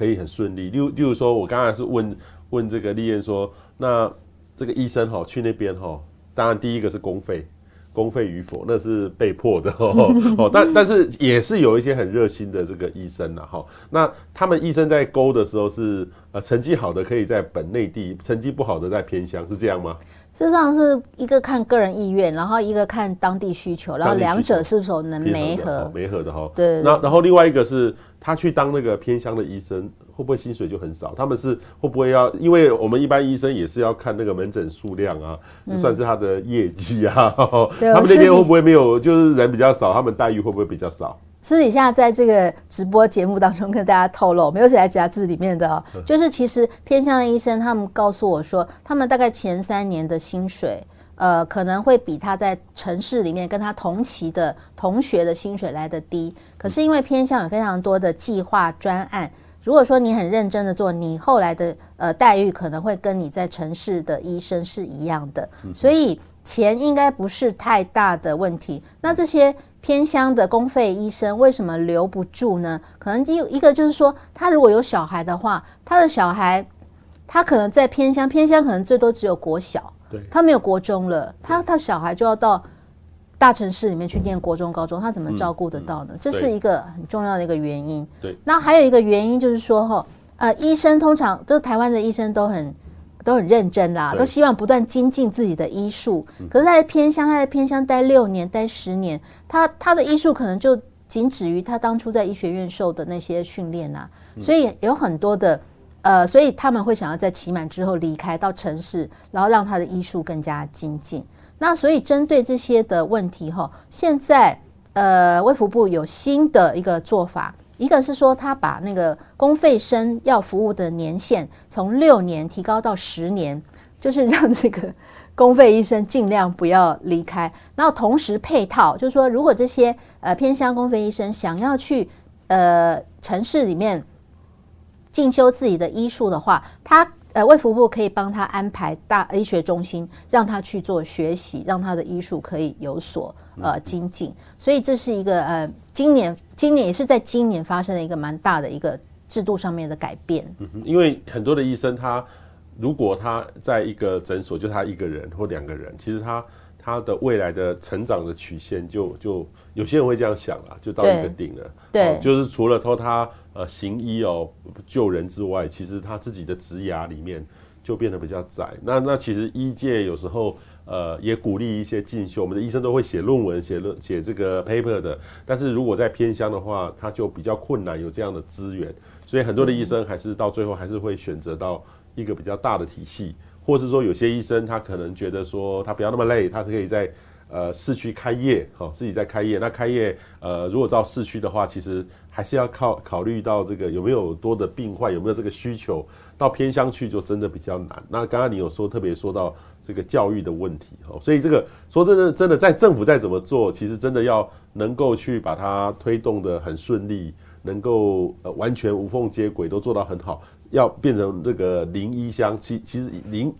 可以很顺利。例如，例如说，我刚才是问问这个丽燕说，那这个医生哈去那边哈，当然第一个是公费。公费与否，那是被迫的哦，哦，但但是也是有一些很热心的这个医生呐，哈，那他们医生在勾的时候是呃成绩好的可以在本内地，成绩不好的在偏乡，是这样吗？事实上是一个看个人意愿，然后一个看当地需求，然后两者是不是能媒合？媒合的哈，对。那然后另外一个是他去当那个偏乡的医生。会不会薪水就很少？他们是会不会要？因为我们一般医生也是要看那个门诊数量啊，嗯、算是他的业绩啊。对 他们那边会不会没有？就是人比较少，他们待遇会不会比较少？私底下在这个直播节目当中跟大家透露，没有写在杂志里面的、哦，就是其实偏乡的医生他们告诉我说，他们大概前三年的薪水，呃，可能会比他在城市里面跟他同期的同学的薪水来得低。可是因为偏乡有非常多的计划专案。如果说你很认真的做，你后来的呃待遇可能会跟你在城市的医生是一样的，所以钱应该不是太大的问题。那这些偏乡的公费医生为什么留不住呢？可能一一个就是说，他如果有小孩的话，他的小孩他可能在偏乡，偏乡可能最多只有国小，他没有国中了，他他小孩就要到。大城市里面去念国中、高中，他怎么照顾得到呢？这是一个很重要的一个原因。对，那还有一个原因就是说，哈，呃，医生通常都台湾的医生都很都很认真啦，都希望不断精进自己的医术。可是他在偏乡，他在偏乡待六年、待十年，他他的医术可能就仅止于他当初在医学院受的那些训练呐。所以有很多的呃，所以他们会想要在期满之后离开到城市，然后让他的医术更加精进。那所以针对这些的问题哈，现在呃卫福部有新的一个做法，一个是说他把那个公费生要服务的年限从六年提高到十年，就是让这个公费医生尽量不要离开。然后同时配套，就是说如果这些呃偏乡公费医生想要去呃城市里面进修自己的医术的话，他。呃，卫福部可以帮他安排大医学中心，让他去做学习，让他的医术可以有所呃精进。所以这是一个呃，今年今年也是在今年发生了一个蛮大的一个制度上面的改变。嗯哼，因为很多的医生他如果他在一个诊所就他一个人或两个人，其实他他的未来的成长的曲线就就有些人会这样想啊，就到一个顶了。对，哦，就是除了说他。呃，行医哦，救人之外，其实他自己的职涯里面就变得比较窄。那那其实医界有时候呃也鼓励一些进修，我们的医生都会写论文、写论写这个 paper 的。但是如果在偏乡的话，他就比较困难有这样的资源，所以很多的医生还是到最后还是会选择到一个比较大的体系，或是说有些医生他可能觉得说他不要那么累，他是可以在。呃，市区开业，好，自己在开业。那开业，呃，如果到市区的话，其实还是要靠考虑到这个有没有多的病患，有没有这个需求。到偏乡去就真的比较难。那刚刚你有说特别说到这个教育的问题，哦，所以这个说真的，真的在政府再怎么做，其实真的要能够去把它推动得很顺利，能够呃完全无缝接轨，都做到很好。要变成这个零一乡，其其实零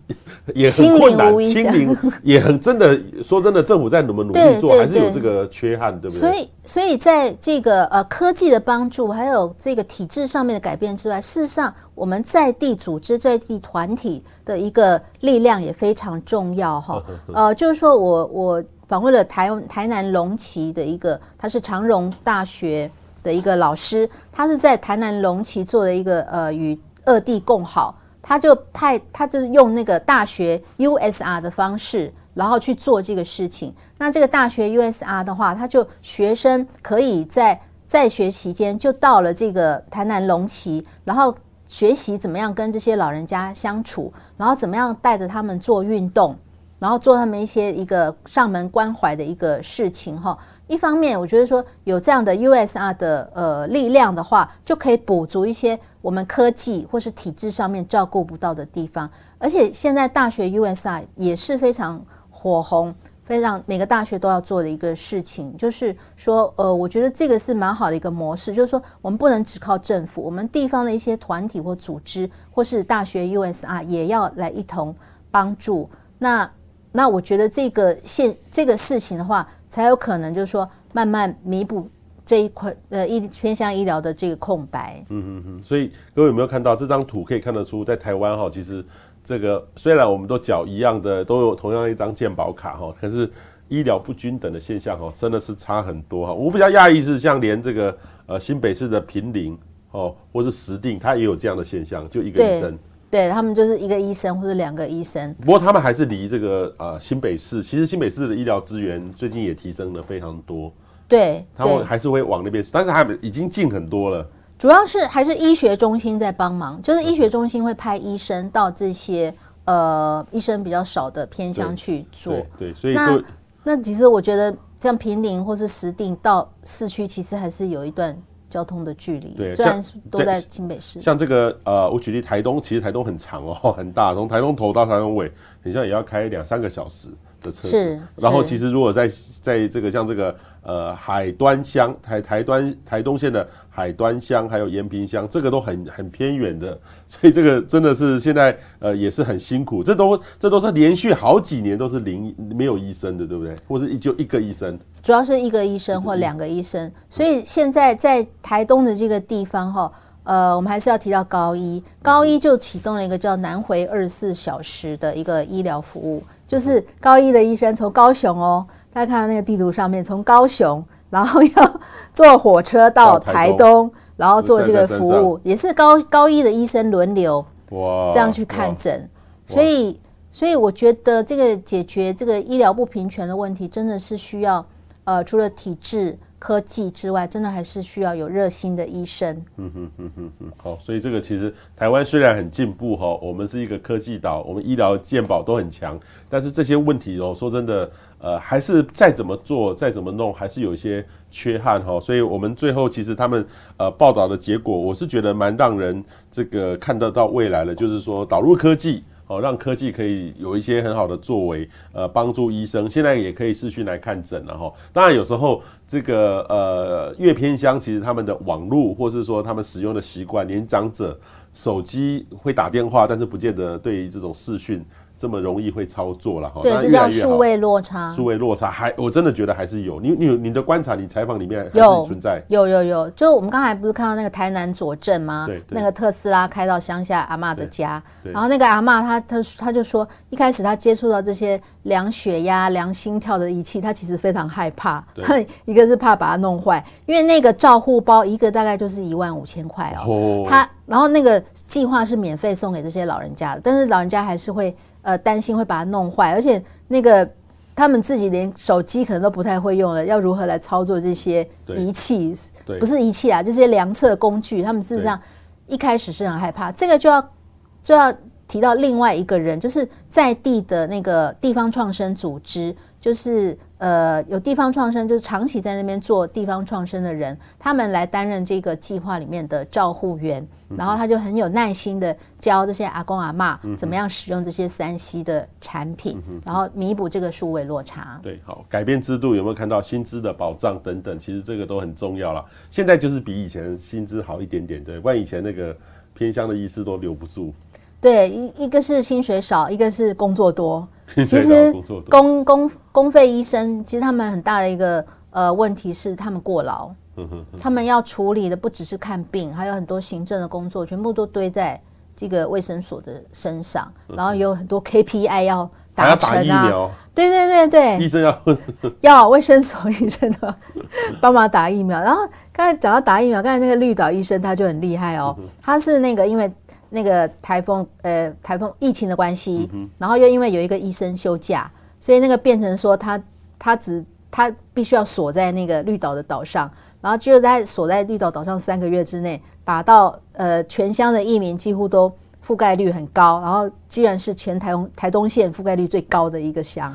也很困难，清零也很真的。说真的，政府在努不努力做，还是有这个缺憾，对不对？所以，所以在这个呃科技的帮助，还有这个体制上面的改变之外，事实上我们在地组织、在地团体的一个力量也非常重要哈。呃，就是说我我访问了台台南龙旗的一个，他是长荣大学的一个老师，他是在台南龙旗做了一个呃与。二地共好，他就派，他就是用那个大学 USR 的方式，然后去做这个事情。那这个大学 USR 的话，他就学生可以在在学期间就到了这个台南龙崎，然后学习怎么样跟这些老人家相处，然后怎么样带着他们做运动，然后做他们一些一个上门关怀的一个事情哈。一方面，我觉得说有这样的 USR 的呃力量的话，就可以补足一些我们科技或是体制上面照顾不到的地方。而且现在大学 USR 也是非常火红，非常每个大学都要做的一个事情，就是说呃，我觉得这个是蛮好的一个模式，就是说我们不能只靠政府，我们地方的一些团体或组织或是大学 USR 也要来一同帮助。那那我觉得这个现这个事情的话。才有可能，就是说慢慢弥补这一块呃医偏向医疗的这个空白。嗯嗯嗯。所以各位有没有看到这张图？可以看得出，在台湾哈，其实这个虽然我们都缴一样的，都有同样一张健保卡哈，可是医疗不均等的现象哈，真的是差很多哈。我比较讶异是，像连这个呃新北市的平林哦，或是石碇，它也有这样的现象，就一个医生。对，他们就是一个医生或者两个医生，不过他们还是离这个呃新北市，其实新北市的医疗资源最近也提升了非常多。对，他们还是会往那边，但是他们已经近很多了。主要是还是医学中心在帮忙，就是医学中心会派医生到这些呃医生比较少的偏乡去做。对，对，对，所以那那其实我觉得像平林或是石碇到市区，其实还是有一段。交通的距离，对，虽然都在新北市。像这个呃，我举例台东，其实台东很长哦，很大，从台东头到台东尾，好像也要开两三个小时的车然后其实如果在在这个像这个。呃，海端乡台台端台东县的海端乡，还有延平乡，这个都很很偏远的，所以这个真的是现在呃也是很辛苦。这都这都是连续好几年都是零没有医生的，对不对？或者就一个医生，主要是一个医生或两个医生。所以现在在台东的这个地方哈，呃，我们还是要提到高一，高一就启动了一个叫南回二十四小时的一个医疗服务，就是高一的医生从高雄哦。大家看到那个地图上面，从高雄，然后要坐火车到台东，然后做这个服务，也是高高一的医生轮流哇这样去看诊，所以所以我觉得这个解决这个医疗不平权的问题，真的是需要呃除了体制。科技之外，真的还是需要有热心的医生。嗯哼哼哼哼，好，所以这个其实台湾虽然很进步哈，我们是一个科技岛，我们医疗健保都很强，但是这些问题哦，说真的，呃，还是再怎么做，再怎么弄，还是有一些缺憾哈。所以我们最后其实他们呃报道的结果，我是觉得蛮让人这个看得到未来的，就是说导入科技。哦，让科技可以有一些很好的作为，呃，帮助医生。现在也可以视讯来看诊了哈。当然，有时候这个呃，越偏乡其实他们的网络，或是说他们使用的习惯，年长者手机会打电话，但是不见得对于这种视讯。这么容易会操作了哈？对，这叫数位落差。数位落差还，我真的觉得还是有。你你你的观察，你采访里面有存在。有有有，就我们刚才不是看到那个台南左镇吗？对，那个特斯拉开到乡下阿妈的家，然后那个阿妈她她她就说，一开始她接触到这些量血压、量心跳的仪器，她其实非常害怕。对，一个是怕把它弄坏，因为那个照护包一个大概就是一万五千块哦。她然后那个计划是免费送给这些老人家的，但是老人家还是会。呃，担心会把它弄坏，而且那个他们自己连手机可能都不太会用了，要如何来操作这些仪器？不是仪器啊，这些量测工具，他们事实上一开始是很害怕。这个就要就要提到另外一个人，就是在地的那个地方创生组织，就是呃有地方创生，就是长期在那边做地方创生的人，他们来担任这个计划里面的照护员。然后他就很有耐心的教这些阿公阿嬷怎么样使用这些三 C 的产品，然后弥补这个数位落差。对，好，改变制度有没有看到薪资的保障等等？其实这个都很重要了。现在就是比以前薪资好一点点，对，不然以前那个偏乡的医师都留不住。对，一一个是薪水少，一个是工作多。其实公公公费医生其实他们很大的一个呃问题是他们过劳。他们要处理的不只是看病，还有很多行政的工作，全部都堆在这个卫生所的身上，然后有很多 KPI 要达成啊。要打疫苗。对对对对，医生要 要卫生所医生的帮忙打疫苗。然后刚才讲到打疫苗，刚才那个绿岛医生他就很厉害哦，他是那个因为那个台风呃台风疫情的关系，然后又因为有一个医生休假，所以那个变成说他他只他必须要锁在那个绿岛的岛上。然后就在锁在绿岛岛上三个月之内，打到呃全乡的疫民几乎都覆盖率很高，然后既然是全台台东县覆盖率最高的一个乡，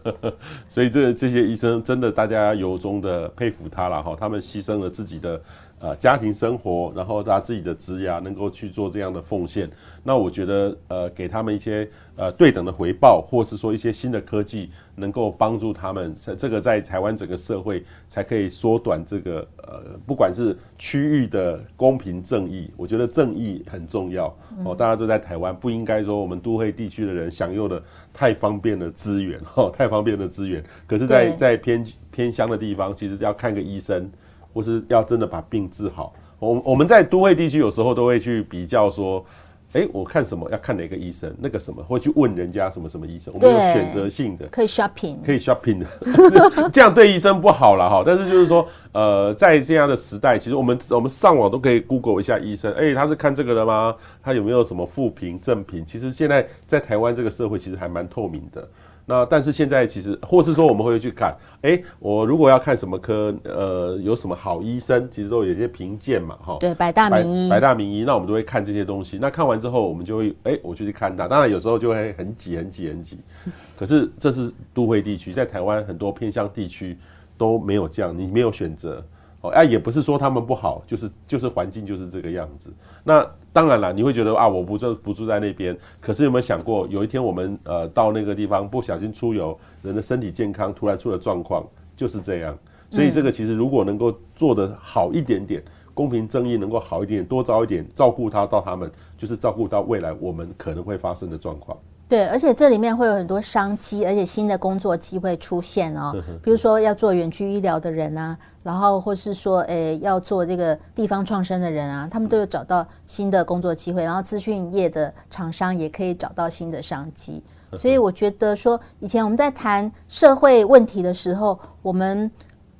所以这这些医生真的大家由衷的佩服他了哈，他们牺牲了自己的。呃，家庭生活，然后他自己的职涯能够去做这样的奉献，那我觉得呃，给他们一些呃对等的回报，或是说一些新的科技，能够帮助他们，这个在台湾整个社会才可以缩短这个呃，不管是区域的公平正义，我觉得正义很重要哦。大家都在台湾，不应该说我们都会地区的人享用的太方便的资源，哦，太方便的资源，可是在，在在偏偏乡的地方，其实要看个医生。或是要真的把病治好。我我们在都会地区有时候都会去比较说。哎，我看什么要看哪个医生？那个什么会去问人家什么什么医生？我们有选择性的，可以 shopping，可以 shopping 的，这样对医生不好了哈。但是就是说，呃，在这样的时代，其实我们我们上网都可以 Google 一下医生。哎，他是看这个的吗？他有没有什么负评正评？其实现在在台湾这个社会，其实还蛮透明的。那但是现在其实，或是说我们会去看，哎、欸，我如果要看什么科，呃，有什么好医生，其实都有些评鉴嘛，哈。对，百大名医，百大名医，那我们都会看这些东西。那看完之后，我们就会，哎、欸，我就去看他。当然有时候就会很挤，很挤，很挤。可是这是都会地区，在台湾很多偏乡地区都没有这样，你没有选择。哦，哎，也不是说他们不好，就是就是环境就是这个样子。那当然了，你会觉得啊，我不住不住在那边。可是有没有想过，有一天我们呃到那个地方不小心出游，人的身体健康突然出了状况，就是这样。所以这个其实如果能够做得好一点点，公平正义能够好一点点，多招一点，照顾他到他们，就是照顾到未来我们可能会发生的状况。对，而且这里面会有很多商机，而且新的工作机会出现哦。比如说要做远距医疗的人啊，然后或是说，诶，要做这个地方创生的人啊，他们都有找到新的工作机会。然后资讯业的厂商也可以找到新的商机。所以我觉得说，以前我们在谈社会问题的时候，我们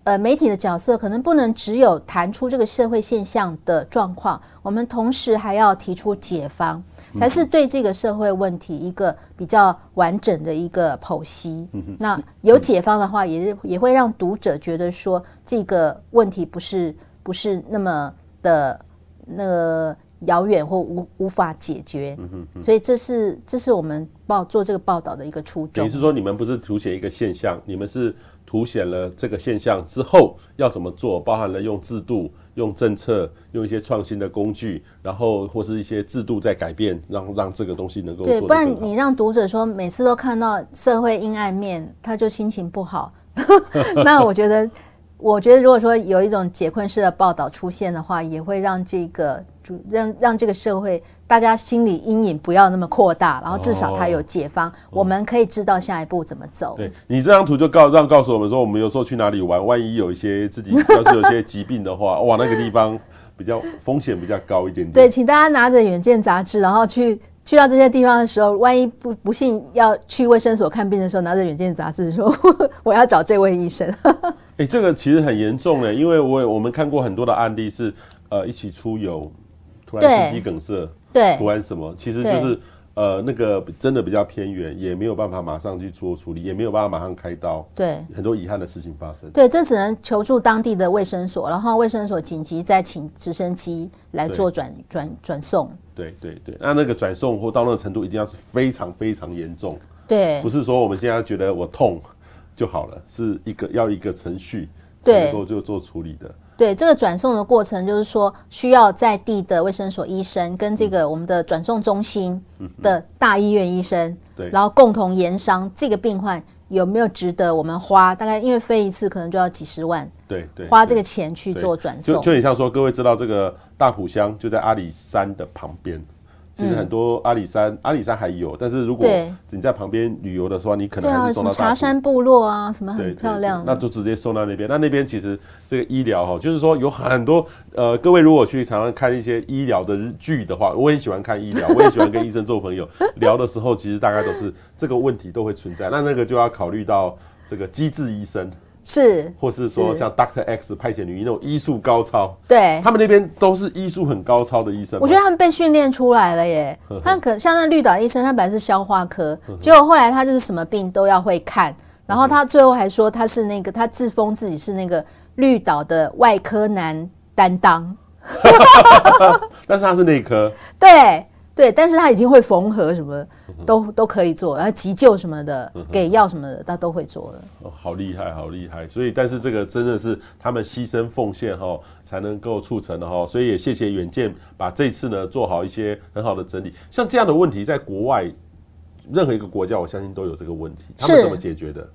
呃媒体的角色可能不能只有谈出这个社会现象的状况，我们同时还要提出解方。才是对这个社会问题一个比较完整的一个剖析。那有解方的话，也是也会让读者觉得说这个问题不是不是那么的那个遥远或无无法解决。所以这是这是我们报做这个报道的一个初衷。你是说你们不是凸显一个现象，你们是凸显了这个现象之后要怎么做，包含了用制度。用政策，用一些创新的工具，然后或是一些制度在改变，让让这个东西能够对，不然你让读者说每次都看到社会阴暗面，他就心情不好。那我觉得，我觉得如果说有一种解困式的报道出现的话，也会让这个。让让这个社会大家心理阴影不要那么扩大，然后至少它有解方，哦、我们可以知道下一步怎么走。对，你这张图就告让告诉我们说，我们有时候去哪里玩，万一有一些自己要是有些疾病的话，哇，那个地方比较风险比较高一点点。对，请大家拿着《远见》杂志，然后去去到这些地方的时候，万一不不幸要去卫生所看病的时候，拿着《远见》杂志说 我要找这位医生。哎、欸，这个其实很严重哎，因为我我们看过很多的案例是呃一起出游。突然心肌梗塞，对，突然什么，其实就是呃那个真的比较偏远，也没有办法马上去做处理，也没有办法马上开刀，对，很多遗憾的事情发生。对，这只能求助当地的卫生所，然后卫生所紧急再请直升机来做转转转送。对对对，那那个转送或到那个程度，一定要是非常非常严重。对，不是说我们现在觉得我痛就好了，是一个要一个程序才能够就做处理的。对，这个转送的过程，就是说需要在地的卫生所医生跟这个我们的转送中心的大医院医生，对，然后共同研商这个病患有没有值得我们花，大概因为飞一次可能就要几十万，对对，花这个钱去做转送，就就很像说，各位知道这个大埔乡就在阿里山的旁边。其实很多阿里山，阿里山还有，但是如果你在旁边旅游的时候，你可能还是送到茶山部落啊，什么很漂亮，那就直接送到那边。那那边其实这个医疗哈，就是说有很多呃，各位如果去常常看一些医疗的剧的话，我也喜欢看医疗，我也喜欢跟医生做朋友聊的时候，其实大概都是这个问题都会存在。那那个就要考虑到这个机智医生。是，或是说像 Doctor X 派遣女医那种医术高超，对，他们那边都是医术很高超的医生。我觉得他们被训练出来了耶。他可像那绿岛医生，他本来是消化科，结果后来他就是什么病都要会看，然后他最后还说他是那个他自封自己是那个绿岛的外科男担当，但是他是内科，对。对，但是他已经会缝合什么都都可以做，然后急救什么的，给药什么的，他都会做了。哦，好厉害，好厉害！所以，但是这个真的是他们牺牲奉献哈，才能够促成的哈。所以也谢谢远见把这次呢做好一些很好的整理。像这样的问题，在国外任何一个国家，我相信都有这个问题。他们怎么解决的？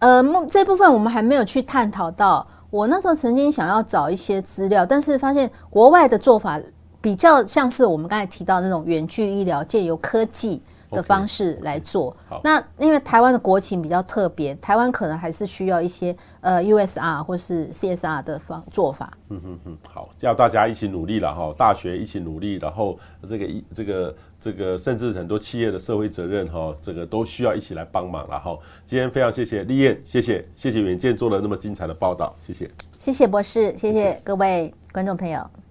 呃，这部分我们还没有去探讨到。我那时候曾经想要找一些资料，但是发现国外的做法。比较像是我们刚才提到那种远距医疗，借由科技，的方式来做。那因为台湾的国情比较特别，台湾可能还是需要一些呃 USR 或是 CSR 的方做法。嗯哼哼，好，叫大家一起努力了哈，大学一起努力，然后这个一这个这个甚至很多企业的社会责任哈，这个都需要一起来帮忙了哈。今天非常谢谢立燕，谢谢谢谢远见做了那么精彩的报道，谢谢，谢谢博士，谢谢各位观众朋友。